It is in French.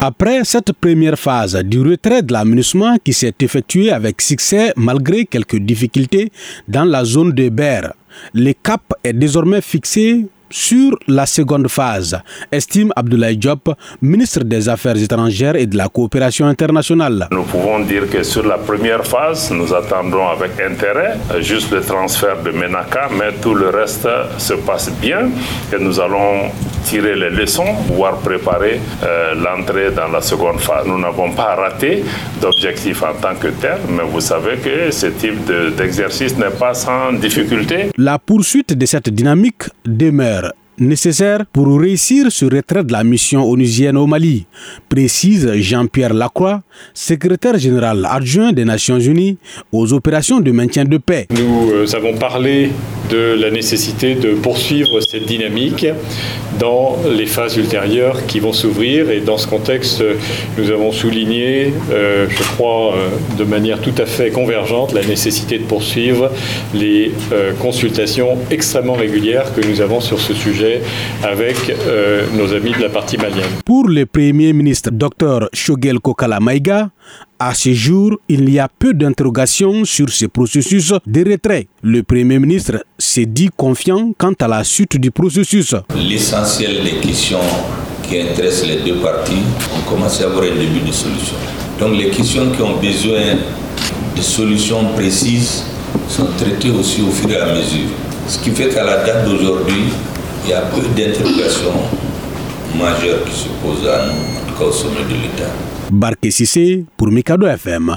Après cette première phase du retrait de l'aménagement qui s'est effectué avec succès malgré quelques difficultés dans la zone de Berre, le cap est désormais fixé sur la seconde phase, estime Abdoulaye Diop, ministre des Affaires étrangères et de la coopération internationale. Nous pouvons dire que sur la première phase, nous attendons avec intérêt juste le transfert de Menaka, mais tout le reste se passe bien et nous allons tirer les leçons, voire préparer euh, l'entrée dans la seconde phase. Nous n'avons pas raté d'objectif en tant que tel, mais vous savez que ce type d'exercice n'est pas sans difficulté. La poursuite de cette dynamique demeure nécessaire pour réussir ce retrait de la mission onusienne au Mali, précise Jean-Pierre Lacroix, secrétaire général adjoint des Nations Unies aux opérations de maintien de paix. Nous euh, avons parlé de la nécessité de poursuivre cette dynamique dans les phases ultérieures qui vont s'ouvrir. Et dans ce contexte, nous avons souligné, euh, je crois, euh, de manière tout à fait convergente, la nécessité de poursuivre les euh, consultations extrêmement régulières que nous avons sur ce sujet avec nos amis de la partie malienne. Pour le Premier ministre Dr Shogel Kokala Maïga, à ce jour, il y a peu d'interrogations sur ce processus de retrait. Le Premier ministre s'est dit confiant quant à la suite du processus. L'essentiel des questions qui intéressent les deux parties ont commencé à avoir un début de solution. Donc les questions qui ont besoin de solutions précises sont traitées aussi au fur et à mesure. Ce qui fait qu'à la date d'aujourd'hui, il y a peu d'interrogations majeures qui se posent à nous, kaw sommet de l'état barke sise pour mikado fm